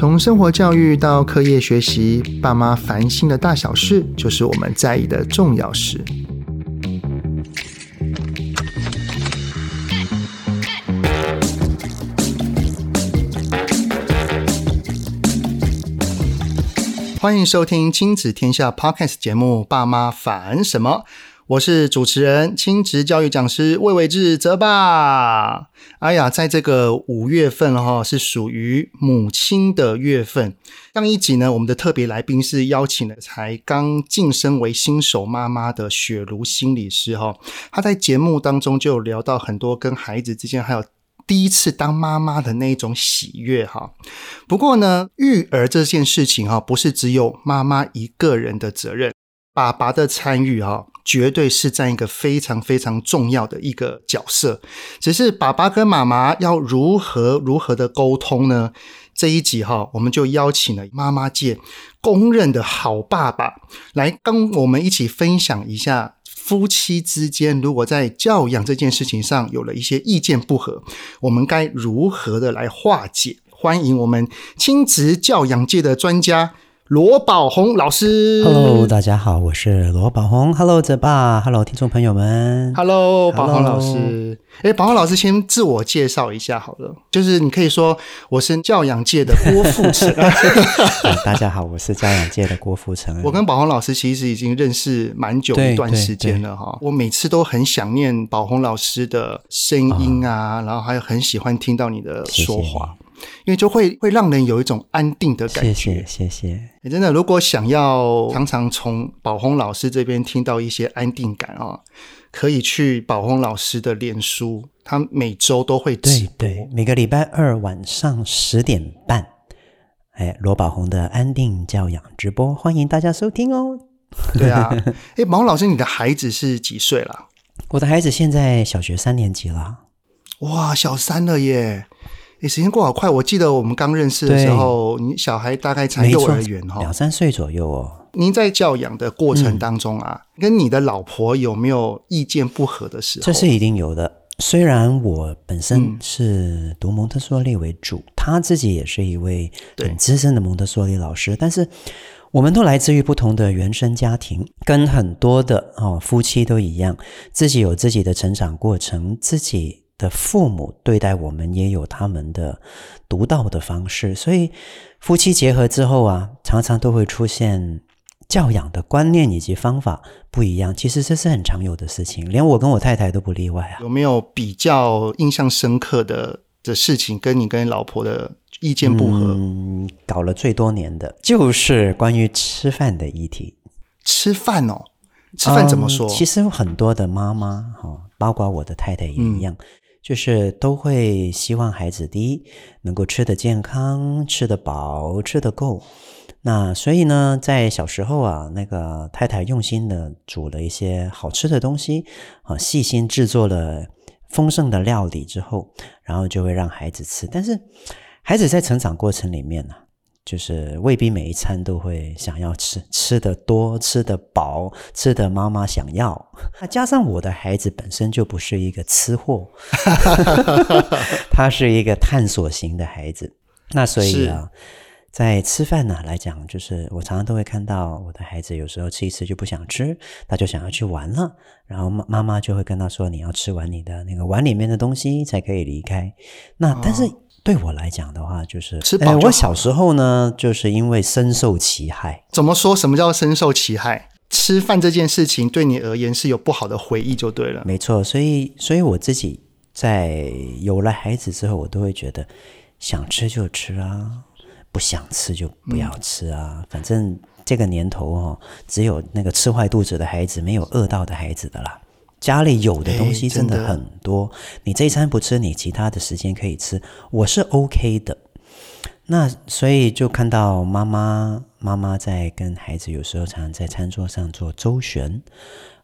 从生活教育到课业学习，爸妈烦心的大小事，就是我们在意的重要事。欢迎收听亲子天下 Podcast 节目《爸妈烦什么》。我是主持人、亲职教育讲师魏玮志泽爸。哎呀，在这个五月份哈，是属于母亲的月份。上一集呢，我们的特别来宾是邀请了才刚晋升为新手妈妈的雪茹心理师哈。她在节目当中就聊到很多跟孩子之间，还有第一次当妈妈的那种喜悦哈。不过呢，育儿这件事情哈，不是只有妈妈一个人的责任。爸爸的参与哈，绝对是占一个非常非常重要的一个角色。只是爸爸跟妈妈要如何如何的沟通呢？这一集哈，我们就邀请了妈妈界公认的好爸爸来跟我们一起分享一下，夫妻之间如果在教养这件事情上有了一些意见不合，我们该如何的来化解？欢迎我们亲子教养界的专家。罗宝红老师，Hello，大家好，我是罗宝红。Hello，泽爸，Hello，听众朋友们，Hello，宝红老师。哎，宝红老师先自我介绍一下好了，就是你可以说我是教养界的郭富城。大家好，我是教养界的郭富城。我跟宝红老师其实已经认识蛮久一段时间了哈，我每次都很想念宝红老师的声音啊，哦、然后还有很喜欢听到你的说话。谢谢因为就会会让人有一种安定的感觉。谢谢，谢谢。欸，真的，如果想要常常从宝红老师这边听到一些安定感啊，可以去宝红老师的脸书，他每周都会直播。对，对，每个礼拜二晚上十点半，哎，罗宝红的安定教养直播，欢迎大家收听哦。对啊，哎，宝鸿老师，你的孩子是几岁了？我的孩子现在小学三年级了。哇，小三了耶！诶，时间过好快！我记得我们刚认识的时候，你小孩大概才幼儿园哈，两三岁左右哦。您在教养的过程当中啊，嗯、跟你的老婆有没有意见不合的时候？这是一定有的。虽然我本身是读蒙特梭利为主，他、嗯、自己也是一位很资深的蒙特梭利老师，但是我们都来自于不同的原生家庭，跟很多的哦夫妻都一样，自己有自己的成长过程，自己。的父母对待我们也有他们的独到的方式，所以夫妻结合之后啊，常常都会出现教养的观念以及方法不一样。其实这是很常有的事情，连我跟我太太都不例外啊。有没有比较印象深刻的的事情，跟你跟老婆的意见不合？嗯，搞了最多年的就是关于吃饭的议题。吃饭哦，吃饭怎么说？嗯，其实有很多的妈妈哈，包括我的太太也一样。嗯就是都会希望孩子第一能够吃得健康、吃得饱、吃得够。那所以呢，在小时候啊，那个太太用心的煮了一些好吃的东西啊，细心制作了丰盛的料理之后，然后就会让孩子吃。但是孩子在成长过程里面呢、就是未必每一餐都会想要吃，吃的多，吃的饱，吃的妈妈想要。那加上我的孩子本身就不是一个吃货，他是一个探索型的孩子。那所以啊，在吃饭呢来讲，就是我常常都会看到我的孩子有时候吃一吃就不想吃，他就想要去玩了，然后妈妈妈就会跟他说：“你要吃完你的那个碗里面的东西才可以离开。”那但是。对我来讲的话，就是吃饱。我小时候呢，就是因为深受其害。怎么说？什么叫深受其害？吃饭这件事情对你而言是有不好的回忆，就对了。没错，所以，所以我自己在有了孩子之后，我都会觉得想吃就吃啊，不想吃就不要吃啊。嗯、反正这个年头哦，只有那个吃坏肚子的孩子，没有饿到的孩子的啦。家里有的东西真的很多，你这一餐不吃，你其他的时间可以吃，我是 OK 的。那所以就看到妈妈妈妈在跟孩子有时候常常在餐桌上做周旋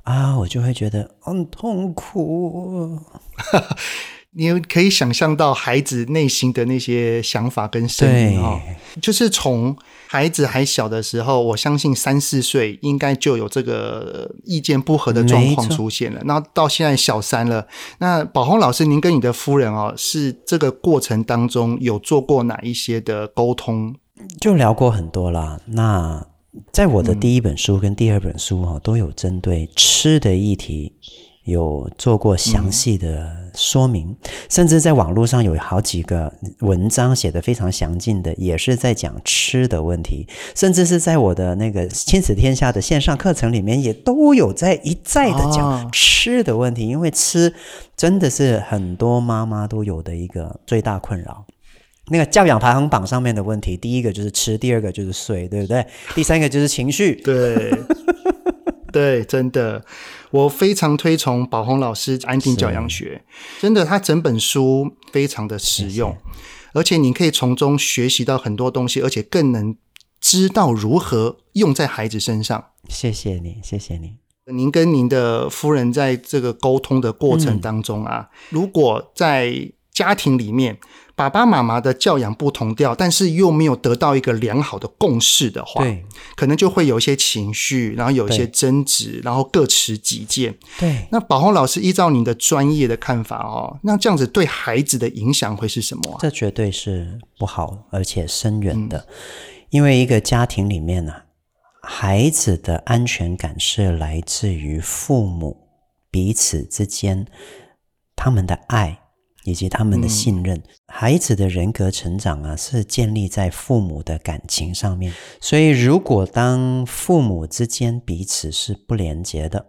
啊，我就会觉得很痛苦。你可以想象到孩子内心的那些想法跟声音哦，就是从孩子还小的时候，我相信三四岁应该就有这个意见不合的状况出现了。那到现在小三了，那宝红老师，您跟你的夫人哦，是这个过程当中有做过哪一些的沟通？就聊过很多啦。那在我的第一本书跟第二本书哈，都有针对吃的议题。有做过详细的说明，甚至在网络上有好几个文章写得非常详尽的，也是在讲吃的问题，甚至是在我的那个亲子天下的线上课程里面，也都有在一再的讲吃的问题，因为吃真的是很多妈妈都有的一个最大困扰。那个教养排行榜上面的问题，第一个就是吃，第二个就是睡，对不对？第三个就是情绪，对。对，真的，我非常推崇宝红老师安定教养学，真的，他整本书非常的实用，而且你可以从中学习到很多东西，而且更能知道如何用在孩子身上。谢谢你，谢谢你。您跟您的夫人在这个沟通的过程当中啊，嗯、如果在家庭里面，爸爸妈妈的教养不同调，但是又没有得到一个良好的共识的话，对，可能就会有一些情绪，然后有一些争执，然后各持己见。对，那宝红老师依照您的专业的看法哦，那这样子对孩子的影响会是什么啊？这绝对是不好而且深远的，嗯、因为一个家庭里面呢、啊，孩子的安全感是来自于父母彼此之间他们的爱。以及他们的信任，孩子的人格成长啊，是建立在父母的感情上面。所以，如果当父母之间彼此是不连接的，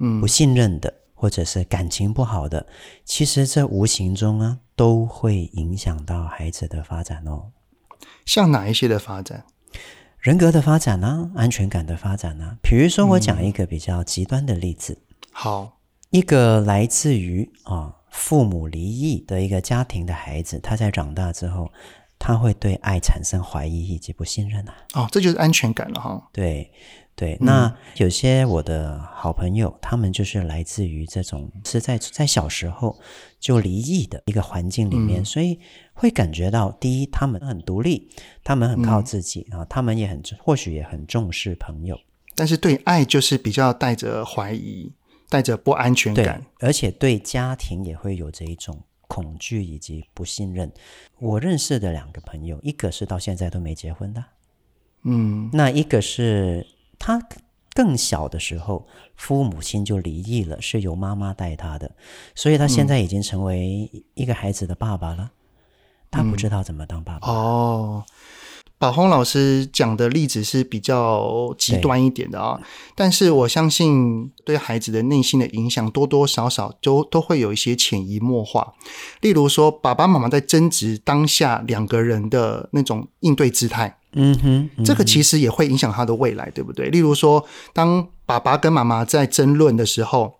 嗯，不信任的，或者是感情不好的，其实这无形中啊，都会影响到孩子的发展哦。像哪一些的发展？人格的发展呢？安全感的发展呢？比如说，我讲一个比较极端的例子。好，一个来自于啊。父母离异的一个家庭的孩子，他在长大之后，他会对爱产生怀疑以及不信任啊。哦，这就是安全感了哈。对对，那有些我的好朋友，他们就是来自于这种是在在小时候就离异的一个环境里面，嗯、所以会感觉到，第一，他们很独立，他们很靠自己啊，嗯、他们也很或许也很重视朋友，但是对爱就是比较带着怀疑。带着不安全感，而且对家庭也会有这一种恐惧以及不信任。我认识的两个朋友，一个是到现在都没结婚的，嗯，那一个是他更小的时候，父母亲就离异了，是由妈妈带他的，所以他现在已经成为一个孩子的爸爸了，他不知道怎么当爸爸。嗯，哦。宝红老师讲的例子是比较极端一点的啊，对但是我相信对孩子的内心的影响多多少少都都会有一些潜移默化。例如说，爸爸妈妈在争执当下两个人的那种应对姿态，嗯哼，嗯哼，这个其实也会影响他的未来，对不对？例如说，当爸爸跟妈妈在争论的时候。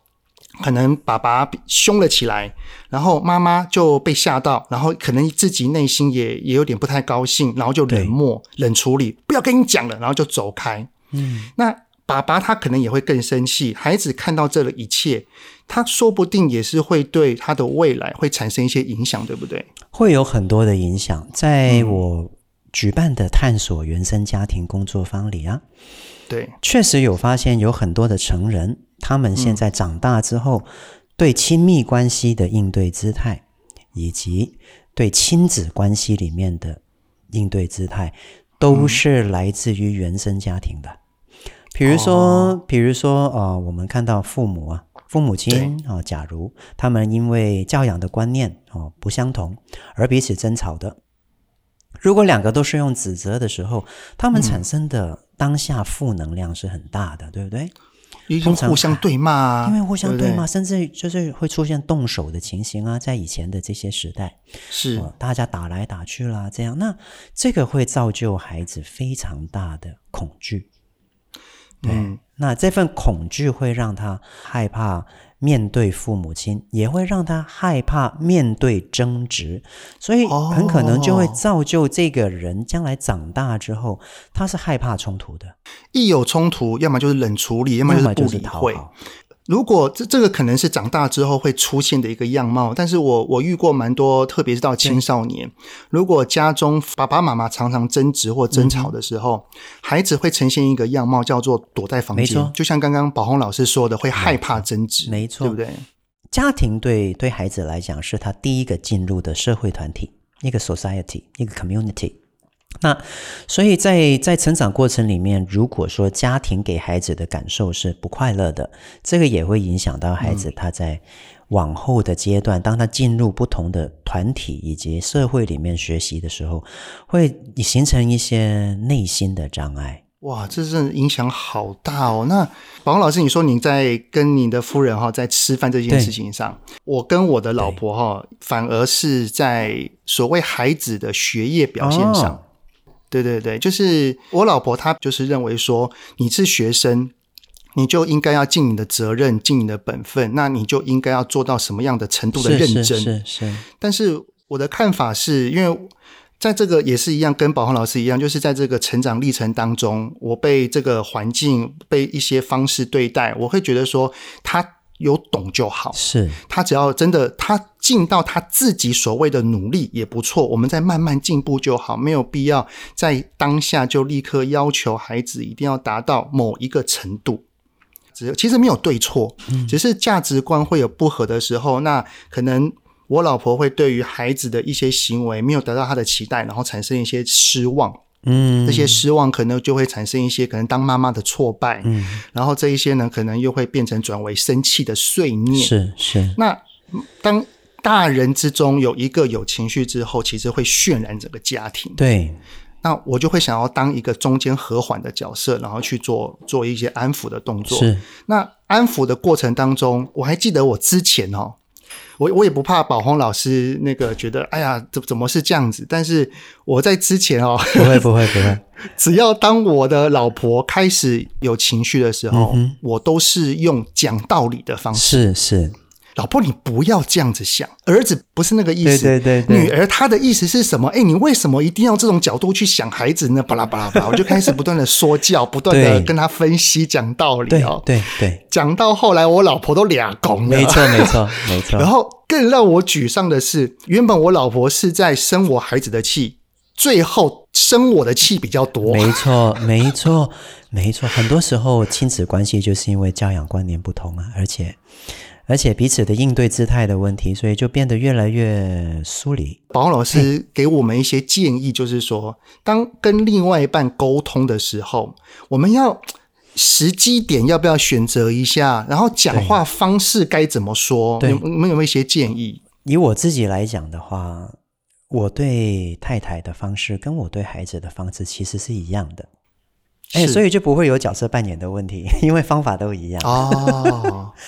可能爸爸凶了起来，然后妈妈就被吓到，然后可能自己内心也也有点不太高兴，然后就冷漠、冷处理，不要跟你讲了，然后就走开。嗯，那爸爸他可能也会更生气。孩子看到这一切，他说不定也是会对他的未来会产生一些影响，对不对？会有很多的影响。在我举办的探索原生家庭工作坊里啊，对，确实有发现有很多的成人。他们现在长大之后，对亲密关系的应对姿态，以及对亲子关系里面的应对姿态，都是来自于原生家庭的。比如说，比如说，呃，我们看到父母啊，父母亲啊，假如他们因为教养的观念哦不相同而彼此争吵的，如果两个都是用指责的时候，他们产生的当下负能量是很大的，对不对？通常互相对骂啊，因为互相对骂，对对甚至就是会出现动手的情形啊，在以前的这些时代，是、呃、大家打来打去啦，这样，那这个会造就孩子非常大的恐惧。对，嗯、那这份恐惧会让他害怕。面对父母亲，也会让他害怕面对争执，所以很可能就会造就这个人将来长大之后，他是害怕冲突的。一有冲突，要么就是冷处理，要么就是不理会。如果这这个可能是长大之后会出现的一个样貌，但是我我遇过蛮多，特别是到青少年，如果家中爸爸妈妈常常争执或争吵的时候，嗯、孩子会呈现一个样貌，叫做躲在房间，就像刚刚宝红老师说的，会害怕争执，没错，对不对？家庭对对孩子来讲是他第一个进入的社会团体，一个 society，一个 community。那所以在在成长过程里面，如果说家庭给孩子的感受是不快乐的，这个也会影响到孩子他在往后的阶段，嗯、当他进入不同的团体以及社会里面学习的时候，会形成一些内心的障碍。哇，这是影响好大哦！那宝鸿老师，你说你在跟你的夫人哈在吃饭这件事情上，我跟我的老婆哈反而是在所谓孩子的学业表现上。哦对对对，就是我老婆，她就是认为说，你是学生，你就应该要尽你的责任，尽你的本分，那你就应该要做到什么样的程度的认真。是是。但是我的看法是，因为在这个也是一样，跟宝鸿老师一样，就是在这个成长历程当中，我被这个环境被一些方式对待，我会觉得说他。有懂就好，是他只要真的他尽到他自己所谓的努力也不错，我们再慢慢进步就好，没有必要在当下就立刻要求孩子一定要达到某一个程度。只其实没有对错，只是价值观会有不合的时候，那可能我老婆会对于孩子的一些行为没有得到他的期待，然后产生一些失望。嗯，这些失望可能就会产生一些可能当妈妈的挫败，嗯，然后这一些呢，可能又会变成转为生气的碎念，是是。那当大人之中有一个有情绪之后，其实会渲染整个家庭。对，那我就会想要当一个中间和缓的角色，然后去做做一些安抚的动作。是。那安抚的过程当中，我还记得我之前哦。我我也不怕宝红老师那个觉得，哎呀，怎怎么是这样子？但是我在之前哦，不会不会不会，只要当我的老婆开始有情绪的时候，嗯、我都是用讲道理的方式，是是。老婆，你不要这样子想，儿子不是那个意思。对对对，对，女儿她的意思是什么？哎，你为什么一定要这种角度去想孩子呢？巴拉巴拉巴拉，我就开始不断的说教，不断的跟他分析讲道理哦。对对，讲到后来，我老婆都俩拱了。没错没错 没错。然后更让我沮丧的是，原本我老婆是在生我孩子的气，最后生我的气比较多。没错 没错没错，很多时候亲子关系就是因为教养观念不同啊，而且。而且彼此的应对姿态的问题，所以就变得越来越疏离。宝鸿老师给我们一些建议，就是说，当跟另外一半沟通的时候，我们要时机点要不要选择一下，然后讲话方式该怎么说？有没有一些建议？以我自己来讲的话，我对太太的方式跟我对孩子的方式其实是一样的。哎，所以就不会有角色扮演的问题，因为方法都一样。哦。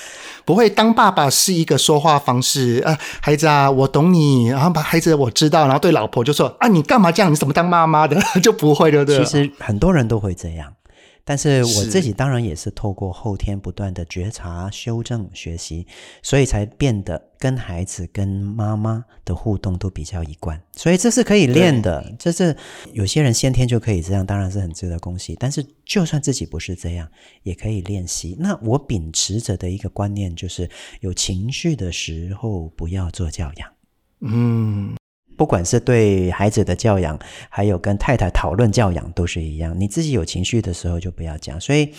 不会当爸爸是一个说话方式，啊，孩子啊，我懂你，然后把孩子我知道，然后对老婆就说啊，你干嘛这样？你怎么当妈妈的？就不会，对不对？其实很多人都会这样。但是我自己当然也是透过后天不断的觉察、修正、学习，所以才变得跟孩子、跟妈妈的互动都比较一贯。所以这是可以练的，这是有些人先天就可以这样，当然是很值得恭喜。但是就算自己不是这样，也可以练习。那我秉持着的一个观念就是，有情绪的时候不要做教养。嗯。不管是对孩子的教养，还有跟太太讨论教养，都是一样。你自己有情绪的时候就不要讲。所以，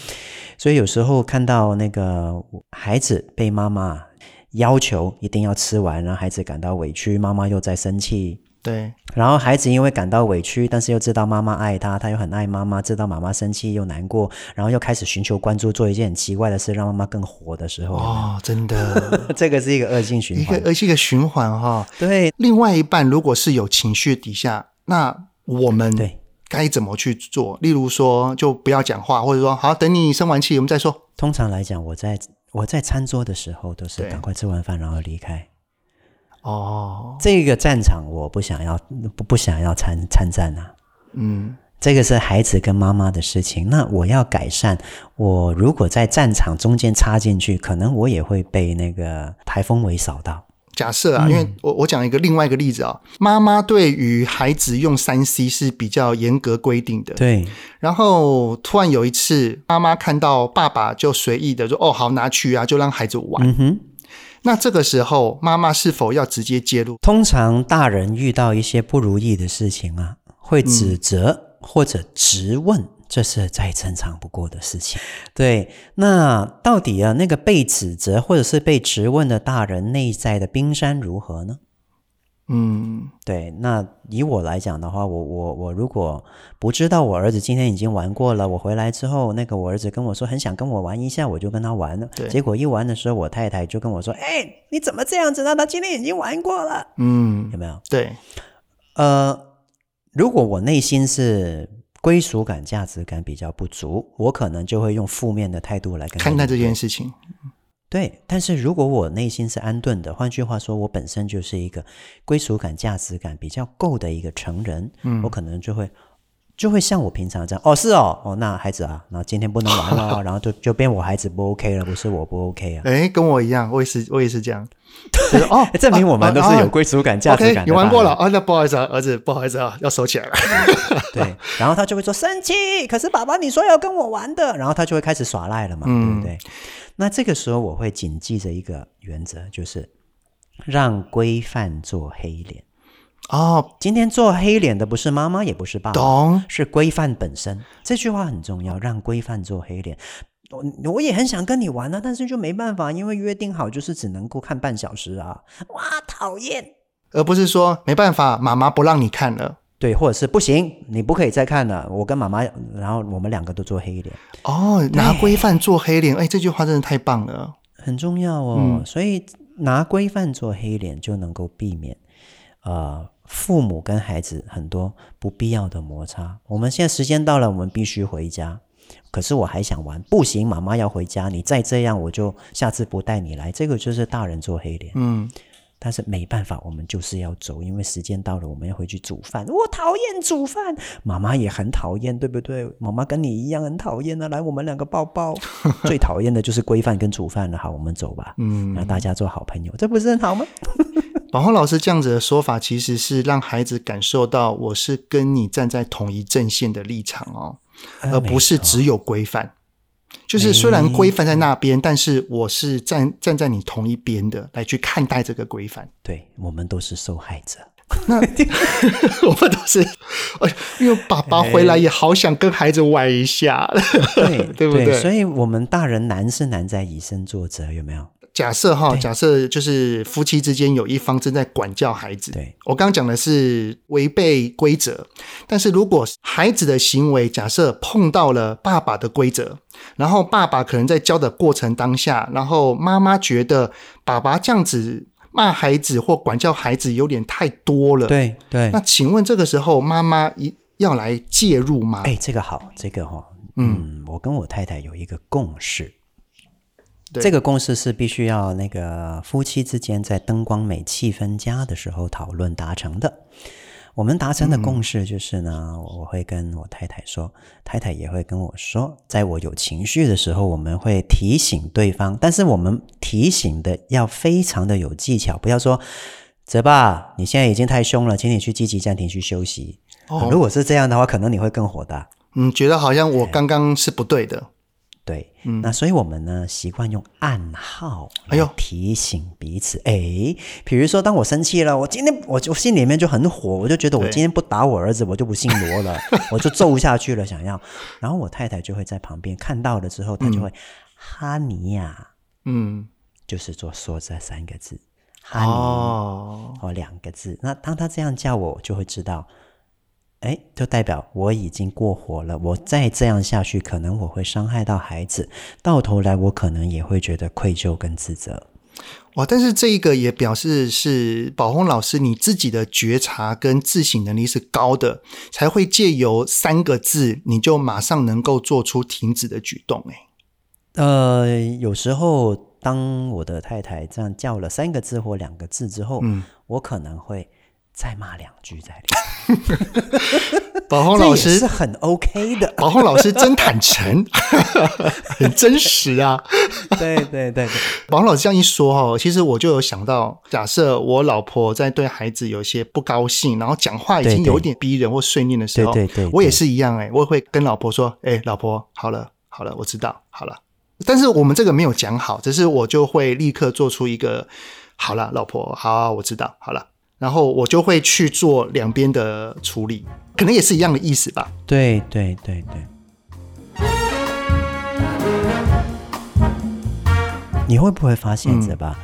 所以有时候看到那个孩子被妈妈要求一定要吃完，让孩子感到委屈，妈妈又在生气。对，然后孩子因为感到委屈，但是又知道妈妈爱他，他又很爱妈妈，知道妈妈生气又难过，然后又开始寻求关注，做一件很奇怪的事，让妈妈更火的时候，哦，真的，这个是一个恶性循环，一个恶性的循环哈、哦。对，另外一半如果是有情绪底下，那我们对该怎么去做？例如说，就不要讲话，或者说，好，等你生完气，我们再说。通常来讲，我在我在餐桌的时候，都是赶快吃完饭，然后离开。哦，这个战场我不想要，不不想要参参战啊。嗯，这个是孩子跟妈妈的事情。那我要改善，我如果在战场中间插进去，可能我也会被那个台风尾扫到。假设啊，嗯、因为我我讲一个另外一个例子啊，妈妈对于孩子用三 C 是比较严格规定的。对。然后突然有一次，妈妈看到爸爸就随意的说：“哦，好，拿去啊，就让孩子玩。”嗯哼。那这个时候，妈妈是否要直接介入？通常大人遇到一些不如意的事情啊，会指责或者质问，嗯、这是再正常不过的事情。对，那到底啊，那个被指责或者是被质问的大人内在的冰山如何呢？嗯，对。那以我来讲的话，我我我如果不知道我儿子今天已经玩过了，我回来之后，那个我儿子跟我说很想跟我玩一下，我就跟他玩了。对。结果一玩的时候，我太太就跟我说：“哎，你怎么这样子呢？他今天已经玩过了。”嗯，有没有？对。呃，如果我内心是归属感、价值感比较不足，我可能就会用负面的态度来看待这件事情。对，但是如果我内心是安顿的，换句话说，我本身就是一个归属感、价值感比较够的一个成人，嗯，我可能就会就会像我平常这样，哦，是哦，哦，那孩子啊，然后今天不能玩了，然后就就变我孩子不 OK 了，不是我不 OK 啊？哎，跟我一样，我也是，我也是这样，就是哦，证明我们都是有归属感、价值感的。你玩过了啊？那不好意思啊，儿子，不好意思啊，要收起来了。对，然后他就会说生气，可是爸爸你说要跟我玩的，然后他就会开始耍赖了嘛，对不对？那这个时候我会谨记着一个原则，就是让规范做黑脸。哦，今天做黑脸的不是妈妈，也不是爸爸，懂？是规范本身。这句话很重要，让规范做黑脸。我我也很想跟你玩啊，但是就没办法，因为约定好就是只能够看半小时啊。哇，讨厌！而不是说没办法，妈妈不让你看了。对，或者是不行，你不可以再看了。我跟妈妈，然后我们两个都做黑脸。哦，拿规范做黑脸，哎，这句话真的太棒了，很重要哦。嗯，所以拿规范做黑脸，就能够避免呃父母跟孩子很多不必要的摩擦。我们现在时间到了，我们必须回家。可是我还想玩，不行，妈妈要回家。你再这样，我就下次不带你来。这个就是大人做黑脸。嗯。但是没办法，我们就是要走，因为时间到了，我们要回去煮饭。我讨厌煮饭，妈妈也很讨厌，对不对？妈妈跟你一样很讨厌啊！来，我们两个抱抱。最讨厌的就是规范跟煮饭了。好，我们走吧。嗯，那大家做好朋友，这不是很好吗？宝浩老师这样子的说法，其实是让孩子感受到我是跟你站在同一阵线的立场哦，而不是只有规范。就是虽然规范在那边，但是我是站站在你同一边的来去看待这个规范。对，我们都是受害者。那 我们都是，因为爸爸回来也好想跟孩子玩一下，对 对不对，对？所以我们大人难是难在以身作则，有没有？假设哈，假设就是夫妻之间有一方正在管教孩子。对，我刚刚讲的是违背规则，但是如果孩子的行为假设碰到了爸爸的规则，然后爸爸可能在教的过程当下，然后妈妈觉得爸爸这样子骂孩子或管教孩子有点太多了。对对，那请问这个时候妈妈一要来介入吗？哎，这个好，这个哈，嗯，我跟我太太有一个共识。这个共识是必须要那个夫妻之间在灯光美、气氛佳的时候讨论达成的。我们达成的共识就是呢，嗯、我会跟我太太说，太太也会跟我说，在我有情绪的时候，我们会提醒对方，但是我们提醒的要非常的有技巧，不要说“泽爸，你现在已经太凶了，请你去积极暂停去休息。哦”如果是这样的话，可能你会更火大。嗯，觉得好像我刚刚是不对的。对，嗯，那所以我们呢习惯用暗号，哎呦，提醒彼此。哎，比如说，当我生气了，我今天我就心里面就很火，我就觉得我今天不打我儿子，我就不姓罗了，我就揍下去了，想要。然后我太太就会在旁边看到了之后，她就会、嗯、哈尼呀，嗯，就是做说这三个字，哈尼哦，哦两个字。那当她这样叫我，我就会知道。哎，就代表我已经过火了。我再这样下去，可能我会伤害到孩子。到头来，我可能也会觉得愧疚跟自责。哇！但是这一个也表示是宝红老师你自己的觉察跟自省能力是高的，才会借由三个字，你就马上能够做出停止的举动。哎，呃，有时候当我的太太这样叫了三个字或两个字之后，嗯，我可能会。再骂两句在里面，宝红老师是很 OK 的。宝红老师真坦诚，很真实啊。对对对对，宝红老师这样一说哦，其实我就有想到，假设我老婆在对孩子有些不高兴，然后讲话已经有点逼人或碎念的时候，对对，对对，我也是一样哎、欸，我也会跟老婆说，哎，老婆，好了好了，我知道好了。但是我们这个没有讲好，只是我就会立刻做出一个，好了，老婆，好，我知道好了。然后我就会去做两边的处理，可能也是一样的意思吧。对对对对。你会不会发现着吧？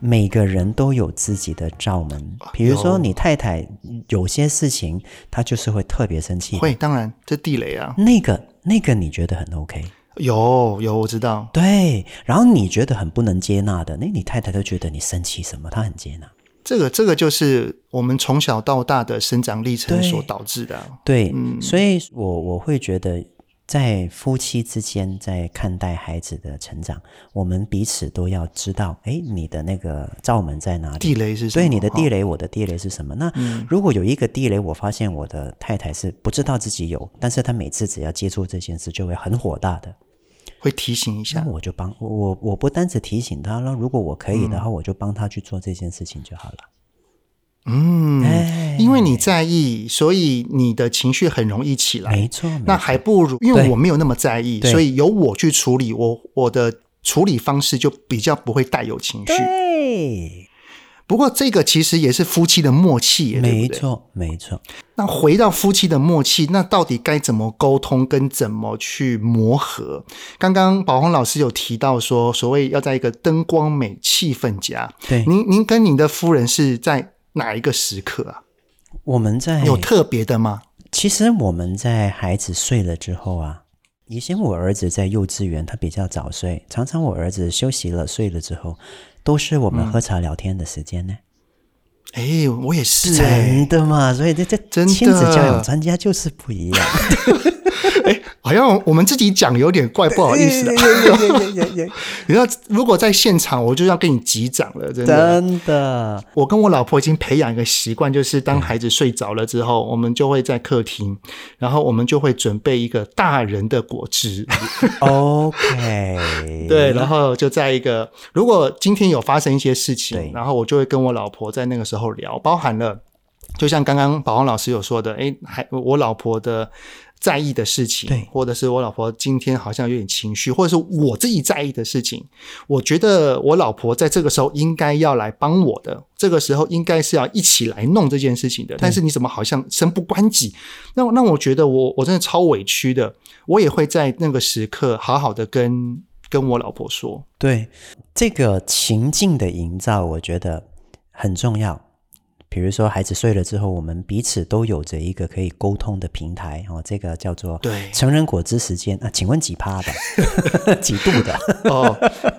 每个人都有自己的罩门，比如说你太太有些事情，她就是会特别生气。会，当然这地雷啊。那个那个你觉得很 OK？有有，我知道。对，然后你觉得很不能接纳的，那你太太都觉得你生气什么？她很接纳。这个这个就是我们从小到大的生长历程所导致的。对，对嗯，所以我我会觉得。在夫妻之间，在看待孩子的成长，我们彼此都要知道，哎，你的那个罩门在哪里？地雷是什么？对，你的地雷，我的地雷是什么？那如果有一个地雷，我发现我的太太是不知道自己有，但是她每次只要接触这件事，就会很火大的，会提醒一下。那我就帮我，我不单只提醒他了，如果我可以的话，我就帮他去做这件事情就好了。嗯，因为你在意，所以你的情绪很容易起来。没错，那还不如因为我没有那么在意，所以由我去处理，我我的处理方式就比较不会带有情绪。对，不过这个其实也是夫妻的默契，没错，没错。那回到夫妻的默契，那到底该怎么沟通跟怎么去磨合？刚刚宝红老师有提到说，所谓要在一个灯光美、气氛佳。对，您您跟您的夫人是在。哪一个时刻啊？我们在有特别的吗？其实我们在孩子睡了之后啊，以前我儿子在幼稚园，他比较早睡，常常我儿子休息了睡了之后，都是我们喝茶聊天的时间呢。哎、我也是、欸，真的嘛？所以这这亲子教养专家就是不一样。哎，好像我们自己讲有点怪，不好意思啊。你要如果在现场，我就要跟你击掌了，真的。真的，我跟我老婆已经培养一个习惯，就是当孩子睡着了之后，我们就会在客厅，然后我们就会准备一个大人的果汁。OK，对，然后就在一个，如果今天有发生一些事情，然后我就会跟我老婆在那个时候聊，包含了，就像刚刚宝王老师有说的，哎，还我老婆的。在意的事情，对，或者是我老婆今天好像有点情绪，或者是我自己在意的事情，我觉得我老婆在这个时候应该要来帮我的，这个时候应该是要一起来弄这件事情的。但是你怎么好像身不关己？那那我觉得我我真的超委屈的，我也会在那个时刻好好的跟跟我老婆说。对，这个情境的营造，我觉得很重要。比如说，孩子睡了之后，我们彼此都有着一个可以沟通的平台哦，这个叫做对“成人果汁时间”啊，请问几趴的？几度的？哦，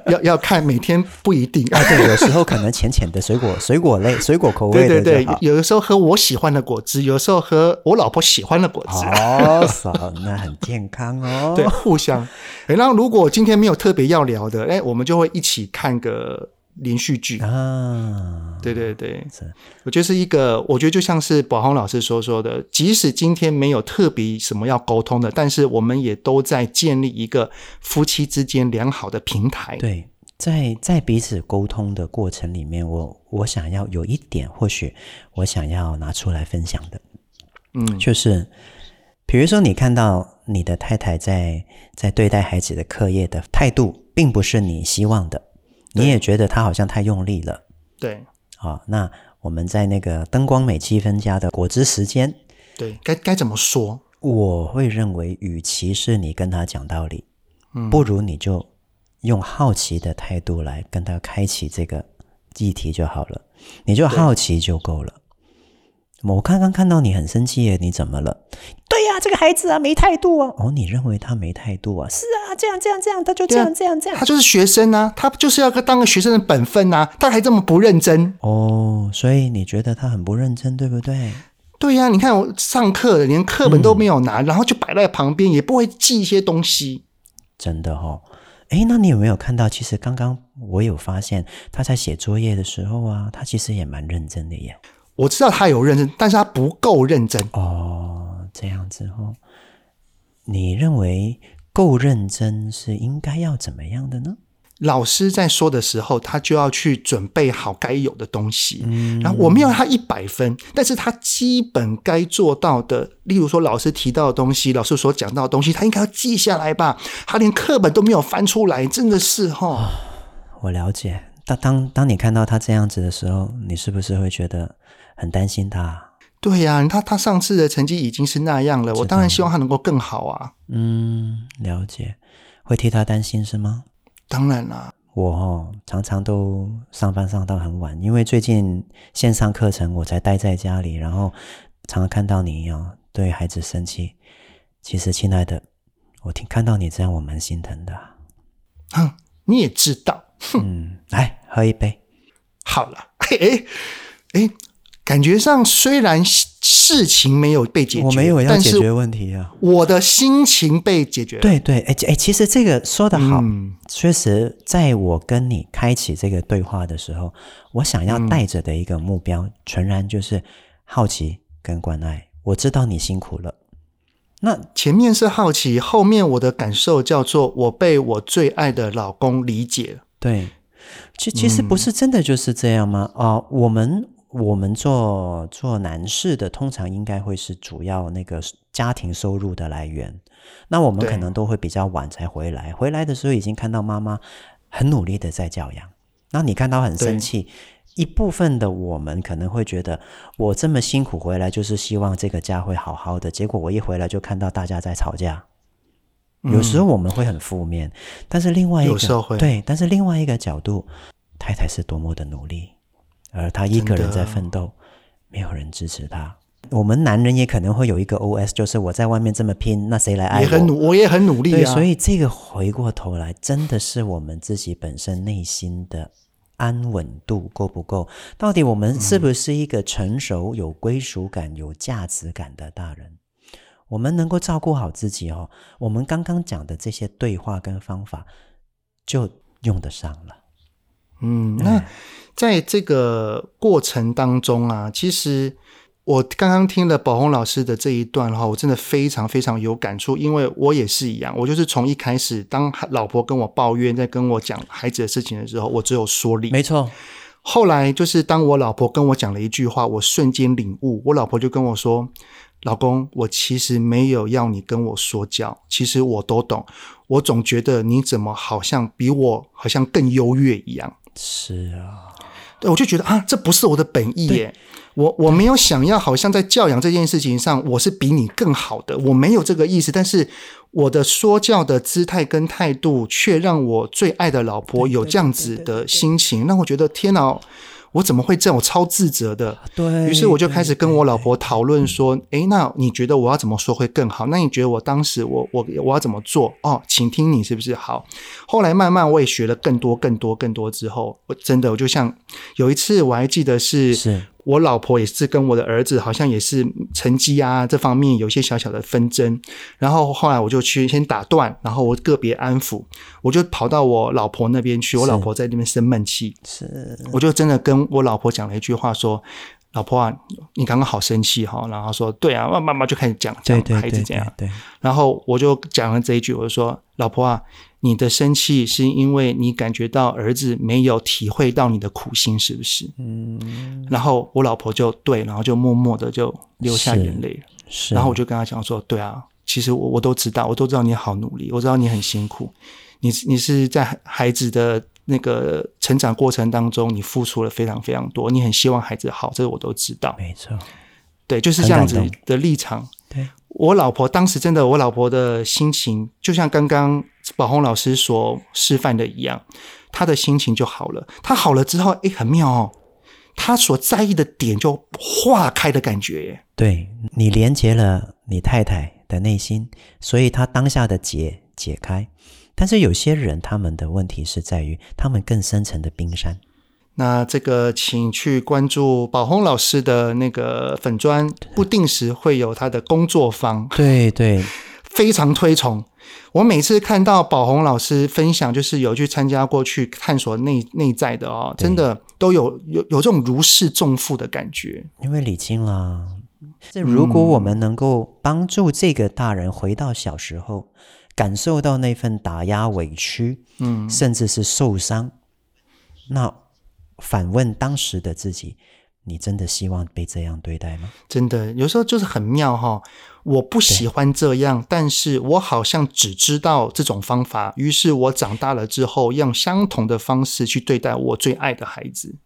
要要看每天不一定啊。对，有时候可能浅浅的水果、水果类、水果口味的。对对对，有的时候喝我喜欢的果汁，有的时候喝我老婆喜欢的果汁。哦，那很健康哦。对，互相。哎，那如果今天没有特别要聊的，哎，我们就会一起看个。连续剧。啊，对对对，是。我觉得是一个，我觉得就像是宝红老师所说，说的，即使今天没有特别什么要沟通的，但是我们也都在建立一个夫妻之间良好的平台。对，在在彼此沟通的过程里面，我我想要有一点，或许我想要拿出来分享的，嗯，就是比如说你看到你的太太在在对待孩子的课业的态度，并不是你希望的。你也觉得他好像太用力了，对，好、哦，那我们在那个灯光美气氛家的果汁时间，对，该该怎么说？我会认为，与其是你跟他讲道理，嗯，不如你就用好奇的态度来跟他开启这个议题就好了，你就好奇就够了。我刚刚看到你很生气耶，你怎么了？对呀、啊，这个孩子啊没态度啊。哦，你认为他没态度啊？是啊，这样这样这样，他就这样、啊、这样这样。他就是学生啊，他就是要当个学生的本分啊，他还这么不认真。哦，所以你觉得他很不认真，对不对？对呀、啊，你看我上课连课本都没有拿，嗯、然后就摆在旁边，也不会记一些东西。真的哦，哎，那你有没有看到？其实刚刚我有发现他在写作业的时候啊，他其实也蛮认真的耶。我知道他有认真，但是他不够认真哦。这样子哦，你认为够认真是应该要怎么样的呢？老师在说的时候，他就要去准备好该有的东西。嗯，然后我没有他一百分，但是他基本该做到的，例如说老师提到的东西，老师所讲到的东西，他应该要记下来吧？他连课本都没有翻出来，真的是哈、哦。我了解。当当当你看到他这样子的时候，你是不是会觉得？很担心他，对呀、啊，他他上次的成绩已经是那样了，我当然希望他能够更好啊。嗯，了解，会替他担心是吗？当然啦，我哦常常都上班上到很晚，因为最近线上课程我才待在家里，然后常常看到你哦对孩子生气。其实，亲爱的，我听看到你这样，我蛮心疼的。哼，你也知道。嗯，来喝一杯。好了，哎哎，感觉上虽然事情没有被解决，我没有要解决问题啊，我的心情被解决了。对对，哎哎，其实这个说得好，嗯，确实，在我跟你开启这个对话的时候，我想要带着的一个目标，嗯，纯然就是好奇跟关爱。我知道你辛苦了。那前面是好奇，后面我的感受叫做我被我最爱的老公理解了。对，其其实不是真的就是这样吗？啊、嗯呃，我们我们做做男士的，通常应该会是主要那个家庭收入的来源。那我们可能都会比较晚才回来，回来的时候已经看到妈妈很努力的在教养。那你看到很生气。一部分的我们可能会觉得，我这么辛苦回来，就是希望这个家会好好的。结果我一回来就看到大家在吵架，嗯、有时候我们会很负面，但是另外一个对，但是另外一个角度，太太是多么的努力，而他一个人在奋斗，没有人支持他。我们男人也可能会有一个 OS，就是我在外面这么拼，那谁来爱我？也很努，我也很努力啊。对，所以这个回过头来，真的是我们自己本身内心的。安稳度够不够？到底我们是不是一个成熟、有归属感、有价值感的大人？我们能够照顾好自己哦。我们刚刚讲的这些对话跟方法就用得上了。嗯，那在这个过程当中啊，其实。我刚刚听了宝红老师的这一段哈，我真的非常非常有感触，因为我也是一样，我就是从一开始，当老婆跟我抱怨，在跟我讲孩子的事情的时候，我只有说理。没错。后来就是当我老婆跟我讲了一句话，我瞬间领悟，我老婆就跟我说：“老公，我其实没有要你跟我说教，其实我都懂，我总觉得你怎么好像比我好像更优越一样。”是啊，对，我就觉得啊，这不是我的本意耶。我我没有想要，好像在教养这件事情上，我是比你更好的，我没有这个意思。但是我的说教的姿态跟态度，却让我最爱的老婆有这样子的心情，让我觉得天哪！我怎么会这样？我超自责的。对。于是我就开始跟我老婆讨论说：“诶，那你觉得我要怎么说会更好？那你觉得我当时我我我要怎么做？哦，请听你是不是好？后来慢慢我也学了更多更多更多之后，我真的我就像有一次我还记得是是。我老婆也是跟我的儿子，好像也是成绩啊这方面有些小小的纷争，然后后来我就去先打断，然后我个别安抚，我就跑到我老婆那边去，我老婆在那边生闷气，是，我就真的跟我老婆讲了一句话说，老婆啊，你刚刚好生气哈，然后说对啊，妈妈妈就开始讲讲孩子这样，对，然后我就讲了这一句，我就说老婆啊。你的生气是因为你感觉到儿子没有体会到你的苦心，是不是？嗯。然后我老婆就对，然后就默默的就流下眼泪了。是。然后我就跟他讲说：“对啊，其实我我都知道，我都知道你好努力，我知道你很辛苦，你你是在孩子的那个成长过程当中，你付出了非常非常多，你很希望孩子好，这个我都知道。没错。对，就是这样子的立场。对。我老婆当时真的，我老婆的心情就像刚刚。宝红老师所示范的一样，她的心情就好了。她好了之后，哎，很妙哦，她所在意的点就化开的感觉耶。对，你连接了你太太的内心，所以她当下的结解开。但是有些人他们的问题是在于他们更深层的冰山。那这个，请去关注宝红老师的那个粉砖，不定时会有他的工作坊。对对，非常推崇。我每次看到宝红老师分享，就是有去参加过去探索内内在的哦，真的都有有有这种如释重负的感觉。因为理清了，这如果我们能够帮助这个大人回到小时候，感受到那份打压、委屈，嗯，甚至是受伤，那反问当时的自己。你真的希望被这样对待吗？真的，有时候就是很妙哈。我不喜欢这样，但是我好像只知道这种方法。于是我长大了之后，用相同的方式去对待我最爱的孩子。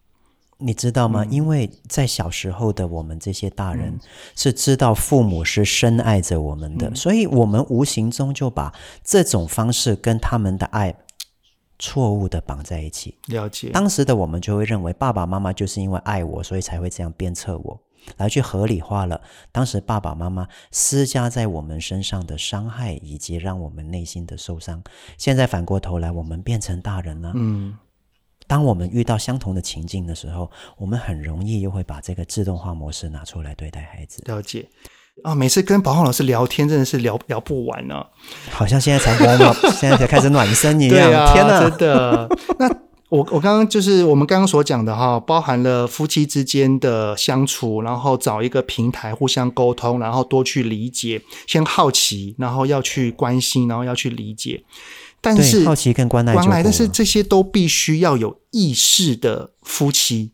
你知道吗？嗯、因为在小时候的我们这些大人是知道父母是深爱着我们的，嗯、所以我们无形中就把这种方式跟他们的爱 错误的绑在一起。了解。当时的我们就会认为爸爸妈妈就是因为爱我，所以才会这样鞭策我，来去合理化了当时爸爸妈妈施加在我们身上的伤害，以及让我们内心的受伤。现在反过头来，我们变成大人了。嗯。当我们遇到相同的情境的时候，我们很容易又会把这个自动化模式拿出来对待孩子。了解啊，每次跟宝浩老师聊天，真的是聊聊不完呢、啊。好像现在才刚刚 现在才开始暖身一样。天哪，真的。那我我刚刚就是我们刚刚所讲的哈，包含了夫妻之间的相处，然后找一个平台互相沟通，然后多去理解，先好奇，然后要去关心，然后要去理解。但是好奇跟关爱，关爱，但是这些都必须要有意识的夫妻，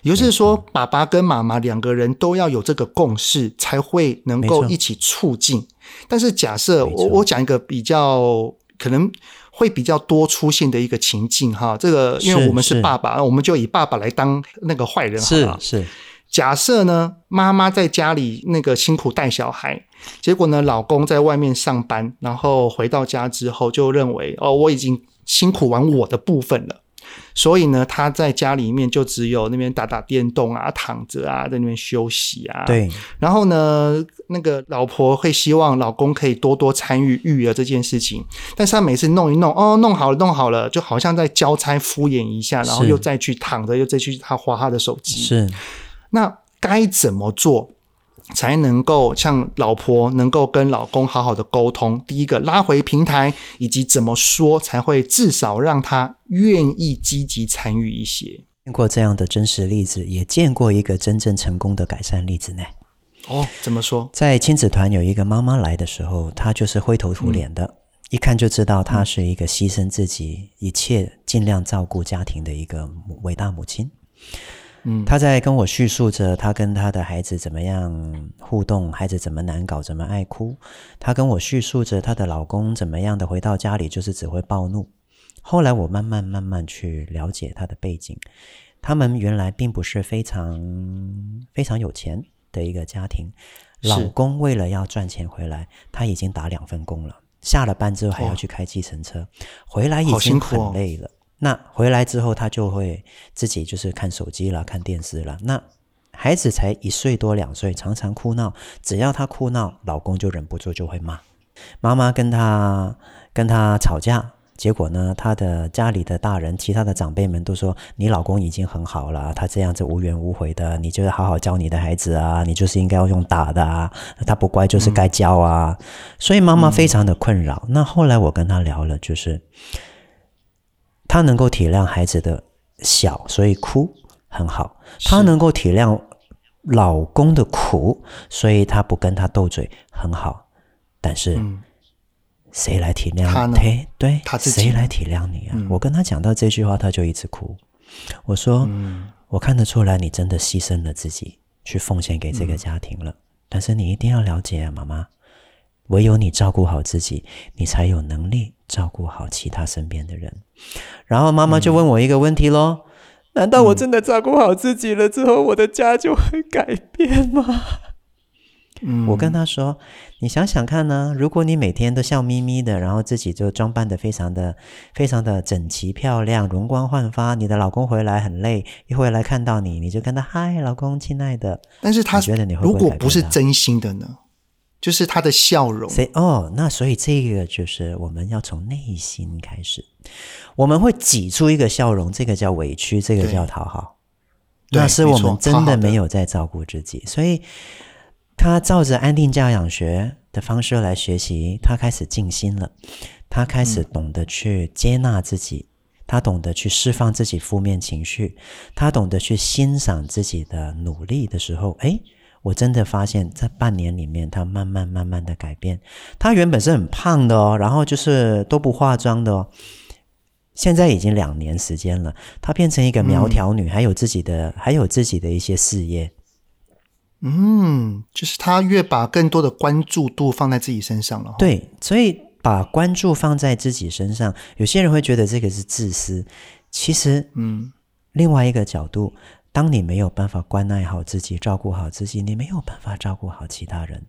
也就是说，爸爸跟妈妈两个人都要有这个共识，才会能够一起促进。但是假设我我讲一个比较可能会比较多出现的一个情境哈，这个因为我们是爸爸，我们就以爸爸来当那个坏人好了。是是。假设呢，妈妈在家里那个辛苦带小孩，结果呢，老公在外面上班，然后回到家之后就认为哦，我已经辛苦完我的部分了，所以呢，他在家里面就只有那边打打电动啊，躺着啊，在那边休息啊。对。然后呢，那个老婆会希望老公可以多多参与育儿这件事情，但是他每次弄一弄，哦，弄好了，弄好了，就好像在交差敷衍一下，然后又再去躺着，又再去他滑他的手机。是。那该怎么做才能够像老婆能够跟老公好好的沟通？第一个拉回平台，以及怎么说才会至少让他愿意积极参与一些？见过这样的真实例子，也见过一个真正成功的改善例子呢。哦，怎么说？在亲子团有一个妈妈来的时候，她就是灰头土脸的，嗯、一看就知道她是一个牺牲自己一切，尽量照顾家庭的一个伟大母亲。嗯，他在跟我叙述着他跟他的孩子怎么样互动，孩子怎么难搞，怎么爱哭。他跟我叙述着他的老公怎么样的回到家里就是只会暴怒。后来我慢慢慢慢去了解他的背景，他们原来并不是非常非常有钱的一个家庭。老公为了要赚钱回来，他已经打两份工了，下了班之后还要去开计程车，回来已经很累了。那回来之后，他就会自己就是看手机了，看电视了。那孩子才一岁多两岁，常常哭闹，只要他哭闹，老公就忍不住就会骂。妈妈跟他跟他吵架，结果呢，他的家里的大人、其他的长辈们都说：“你老公已经很好了，他这样子无怨无悔的，你就是好好教你的孩子啊，你就是应该要用打的啊，他不乖就是该教啊。嗯”所以妈妈非常的困扰。那后来我跟他聊了，就是。她能够体谅孩子的小，所以哭很好。她能够体谅老公的苦，所以她不跟他斗嘴很好。但是，谁来体谅他呢？对，对，谁来体谅你啊？嗯、我跟他讲到这句话，他就一直哭。我说：“嗯、我看得出来，你真的牺牲了自己，去奉献给这个家庭了。嗯、但是你一定要了解啊，妈妈，唯有你照顾好自己，你才有能力。”照顾好其他身边的人，然后妈妈就问我一个问题喽：嗯、难道我真的照顾好自己了之后，我的家就会改变吗？嗯，我跟她说：你想想看呢，如果你每天都笑眯眯的，然后自己就装扮得非常的、非常的整齐漂亮、容光焕发，你的老公回来很累，一回来看到你，你就跟他嗨，老公，亲爱的。但是他觉得你会会如果不是真心的呢？就是他的笑容。哦，那所以这个就是我们要从内心开始，我们会挤出一个笑容，这个叫委屈，这个叫讨好。那是我们真的没有在照顾自己，所以他照着安定教养学的方式来学习，他开始静心了，他开始懂得去接纳自己，他懂得去释放自己负面情绪，他懂得去欣赏自己的努力的时候，诶我真的发现，在半年里面，她慢慢慢慢的改变。她原本是很胖的哦，然后就是都不化妆的哦。现在已经两年时间了，她变成一个苗条女，嗯、还有自己的，还有自己的一些事业。嗯，就是她越把更多的关注度放在自己身上了。对，所以把关注放在自己身上，有些人会觉得这个是自私。其实，嗯，另外一个角度。当你没有办法关爱好自己、照顾好自己，你没有办法照顾好其他人。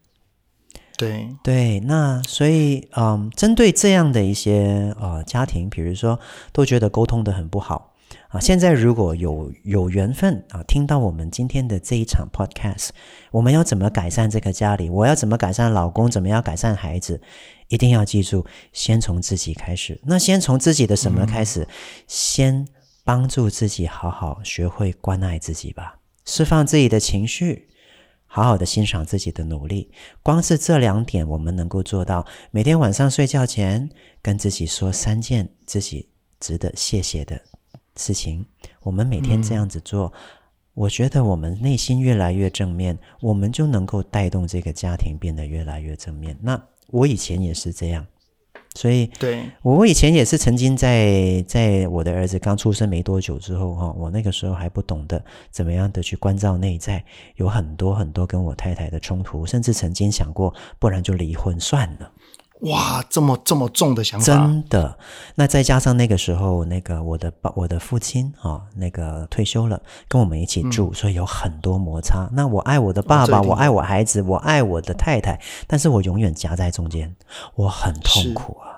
对对，那所以嗯，针对这样的一些呃家庭，比如说都觉得沟通的很不好啊，现在如果有有缘分啊，听到我们今天的这一场 podcast，我们要怎么改善这个家里？我要怎么改善老公？怎么样改善孩子？一定要记住，先从自己开始。那先从自己的什么开始？嗯、先帮助自己好好学会关爱自己吧，释放自己的情绪。好好的欣赏自己的努力，光是这两点，我们能够做到。每天晚上睡觉前，跟自己说三件自己值得谢谢的事情。我们每天这样子做，我觉得我们内心越来越正面，我们就能够带动这个家庭变得越来越正面。那我以前也是这样。所以，对，我以前也是曾经在在我的儿子刚出生没多久之后，哈，我那个时候还不懂得怎么样的去关照内在，有很多很多跟我太太的冲突，甚至曾经想过，不然就离婚算了。哇，这么这么重的想法，真的。那再加上那个时候，那个我的爸，我的父亲啊，那个退休了，跟我们一起住，嗯、所以有很多摩擦。那我爱我的爸爸，哦、我爱我孩子，我爱我的太太，但是我永远夹在中间，我很痛苦啊。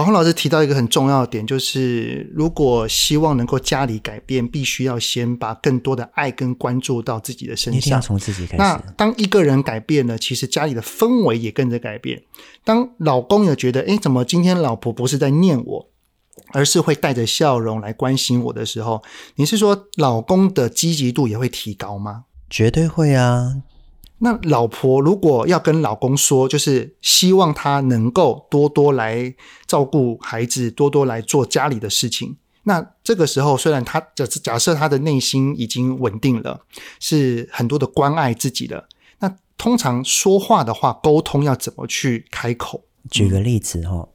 宝鸿老师提到一个很重要的点，就是如果希望能够家里改变，必须要先把更多的爱跟关注到自己的身上。一定要从自己开始。那当一个人改变了，其实家里的氛围也跟着改变。当老公也觉得，哎，怎么今天老婆不是在念我，而是会带着笑容来关心我的时候，你是说老公的积极度也会提高吗？绝对会啊。那老婆如果要跟老公说，就是希望他能够多多来照顾孩子，多多来做家里的事情。那这个时候，虽然他假假设他的内心已经稳定了，是很多的关爱自己的。那通常说话的话，沟通要怎么去开口？举个例子哈，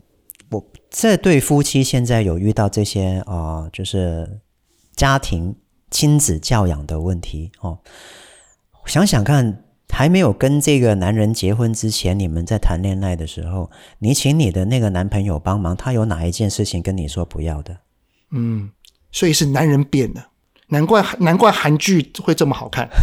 我这对夫妻现在有遇到这些啊、就是家庭亲子教养的问题哦。想想看。还没有跟这个男人结婚之前，你们在谈恋爱的时候，你请你的那个男朋友帮忙，他有哪一件事情跟你说不要的？嗯，所以是男人变了，难怪难怪韩剧会这么好看。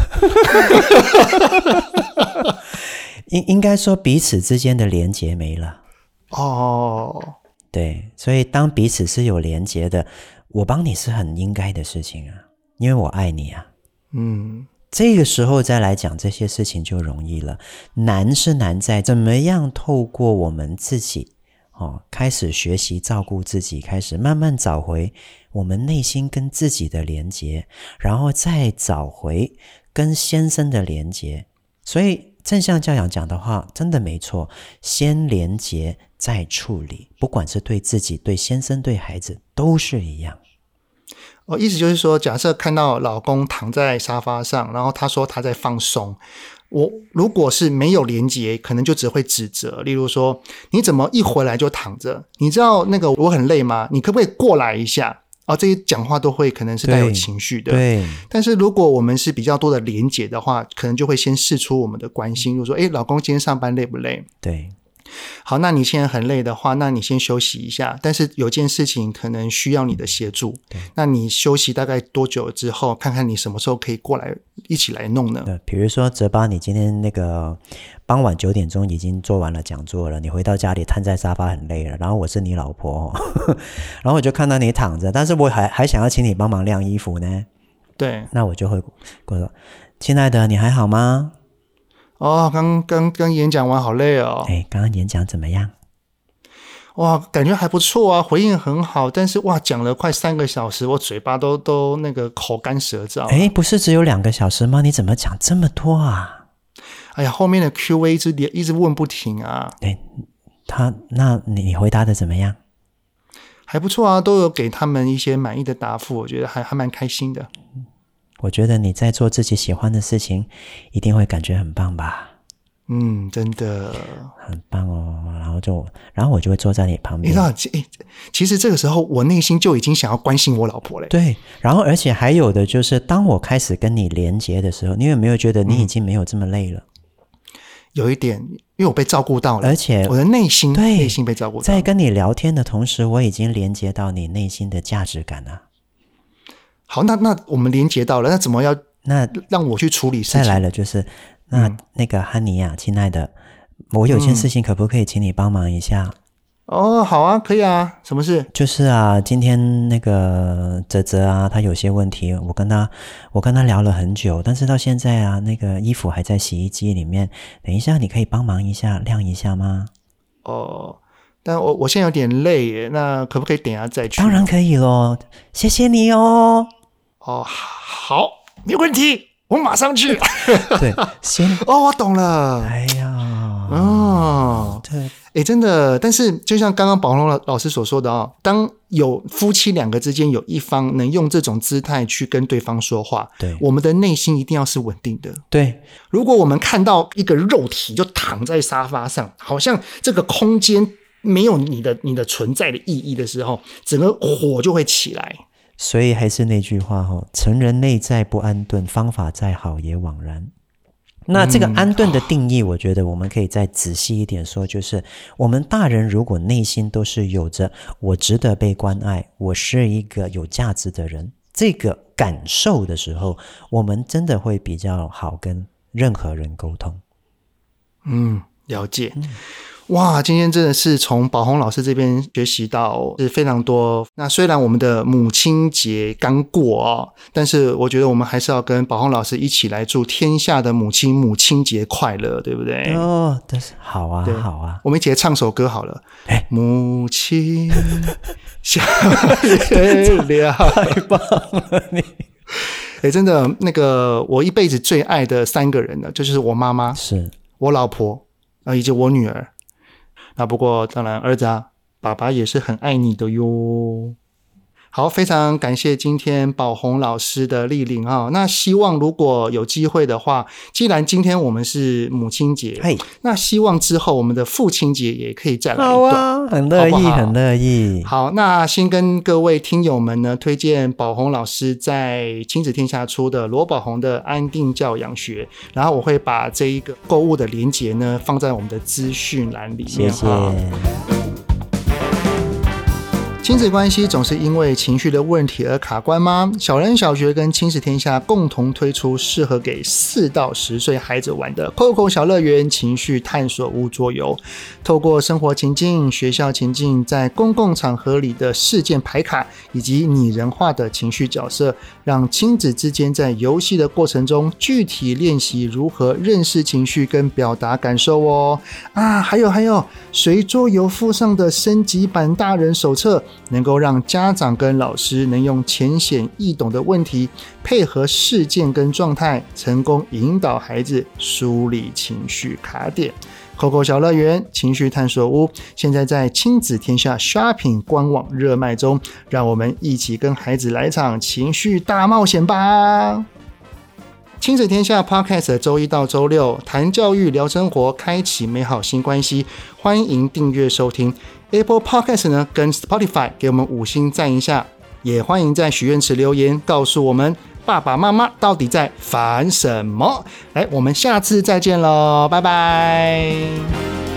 应应该说彼此之间的连结没了。哦，对，所以当彼此是有连结的，我帮你是很应该的事情啊，因为我爱你啊。嗯。这个时候再来讲这些事情就容易了。难是难在怎么样透过我们自己，哦，开始学习照顾自己，开始慢慢找回我们内心跟自己的连接，然后再找回跟先生的连接。所以正向教养讲的话，真的没错，先连接再处理，不管是对自己、对先生、对孩子，都是一样。我意思就是说，假设看到老公躺在沙发上，然后他说他在放松，我如果是没有连接，可能就只会指责。例如说，你怎么一回来就躺着？你知道那个我很累吗？你可不可以过来一下？啊，这些讲话都会可能是带有情绪的。对。但是如果我们是比较多的连接的话，可能就会先试出我们的关心，如说，哎，老公今天上班累不累？对。好，那你现在很累的话，那你先休息一下。但是有件事情可能需要你的协助，对，那你休息大概多久之后，看看你什么时候可以过来一起来弄呢？对，比如说泽巴，你今天那个傍晚九点钟已经做完了讲座了，你回到家里瘫在沙发很累了，然后我是你老婆，然后我就看到你躺着，但是我还还想要请你帮忙晾衣服呢。对，那我就会跟我说：“亲爱的，你还好吗？”哦，刚刚刚演讲完，好累哦。哎，刚刚演讲怎么样？哇，感觉还不错啊，回应很好。但是哇，讲了快三个小时，我嘴巴都都那个口干舌燥。哎，不是只有两个小时吗？你怎么讲这么多啊？哎呀，后面的 Q&A 一直连一直问不停啊。哎，他那你回答的怎么样？还不错啊，都有给他们一些满意的答复，我觉得还还蛮开心的。我觉得你在做自己喜欢的事情，一定会感觉很棒吧？嗯，真的很棒哦。然后就，然后我就会坐在你旁边。你知道，其实这个时候我内心就已经想要关心我老婆了。对，然后而且还有的就是，当我开始跟你连接的时候，你有没有觉得你已经没有这么累了？嗯，有一点，因为我被照顾到了，而且我的内心对内心被照顾到了。在跟你聊天的同时，我已经连接到你内心的价值感了。好，那那我们连接到了，那怎么要那让我去处理事情？再来了，就是那、嗯、那个哈尼亚，亲爱的，我有件事情可不可以请你帮忙一下？嗯哦，好啊，可以啊，什么事？就是啊，今天那个泽泽啊，他有些问题，我跟他我跟他聊了很久，但是到现在啊，那个衣服还在洗衣机里面。等一下，你可以帮忙一下晾一下吗？哦，但我我现在有点累耶，那可不可以等一下再去？当然可以喽，谢谢你哦。哦，好，没问题，我马上去。对，先 哦，我懂了。哎呀，哦，对。诶，真的，但是就像刚刚宝龙老老师所说的啊，当有夫妻两个之间有一方能用这种姿态去跟对方说话，对，我们的内心一定要是稳定的。对，如果我们看到一个肉体就躺在沙发上，好像这个空间没有你的你的存在的意义的时候，整个火就会起来。所以还是那句话哈，成人内在不安顿，方法再好也枉然。那这个安顿的定义，我觉得我们可以再仔细一点说，就是我们大人如果内心都是有着我值得被关爱，我是一个有价值的人这个感受的时候，我们真的会比较好跟任何人沟通。嗯，了解。嗯哇，今天真的是从宝红老师这边学习到是非常多。那虽然我们的母亲节刚过哦，但是我觉得我们还是要跟宝红老师一起来祝天下的母亲母亲节快乐，对不对？哦，但是好啊，好啊，我们一起来唱首歌好了。哎，母亲像月亮，太棒了你！哎，真的，那个我一辈子最爱的三个人呢，就是我妈妈，是我老婆啊，以及我女儿。那不过当然，儿子啊，爸爸也是很爱你的哟。好，非常感谢今天宝红老师的莅临啊。那希望如果有机会的话，既然今天我们是母亲节，嘿，那希望之后我们的父亲节也可以再来一段，好啊，很乐意，好好很乐意。好，那先跟各位听友们呢推荐宝红老师在亲子天下出的罗宝红的安定教养学，然后我会把这一个购物的链接呢放在我们的资讯栏里面，谢谢。亲子关系总是因为情绪的问题而卡关吗？小人小学跟亲子天下共同推出适合给四到十岁孩子玩的 COCO 小乐园情绪探索屋桌游，透过生活情境、学校情境，在公共场合里的事件牌卡以及拟人化的情绪角色，让亲子之间在游戏的过程中具体练习如何认识情绪跟表达感受哦。啊，还有还有，随桌游附上的升级版大人手册。能够让家长跟老师能用浅显易懂的问题，配合事件跟状态，成功引导孩子梳理情绪卡点。COCO 小乐园情绪探索屋现在在亲子天下 Shopping 官网热卖中，让我们一起跟孩子来场情绪大冒险吧！亲子天下 Podcast 周一到周六谈教育、聊生活，开启美好新关系，欢迎订阅收听。Apple Podcast 呢，跟 Spotify 给我们五星赞一下，也欢迎在许愿池留言告诉我们爸爸妈妈到底在烦什么。来，我们下次再见喽，拜拜。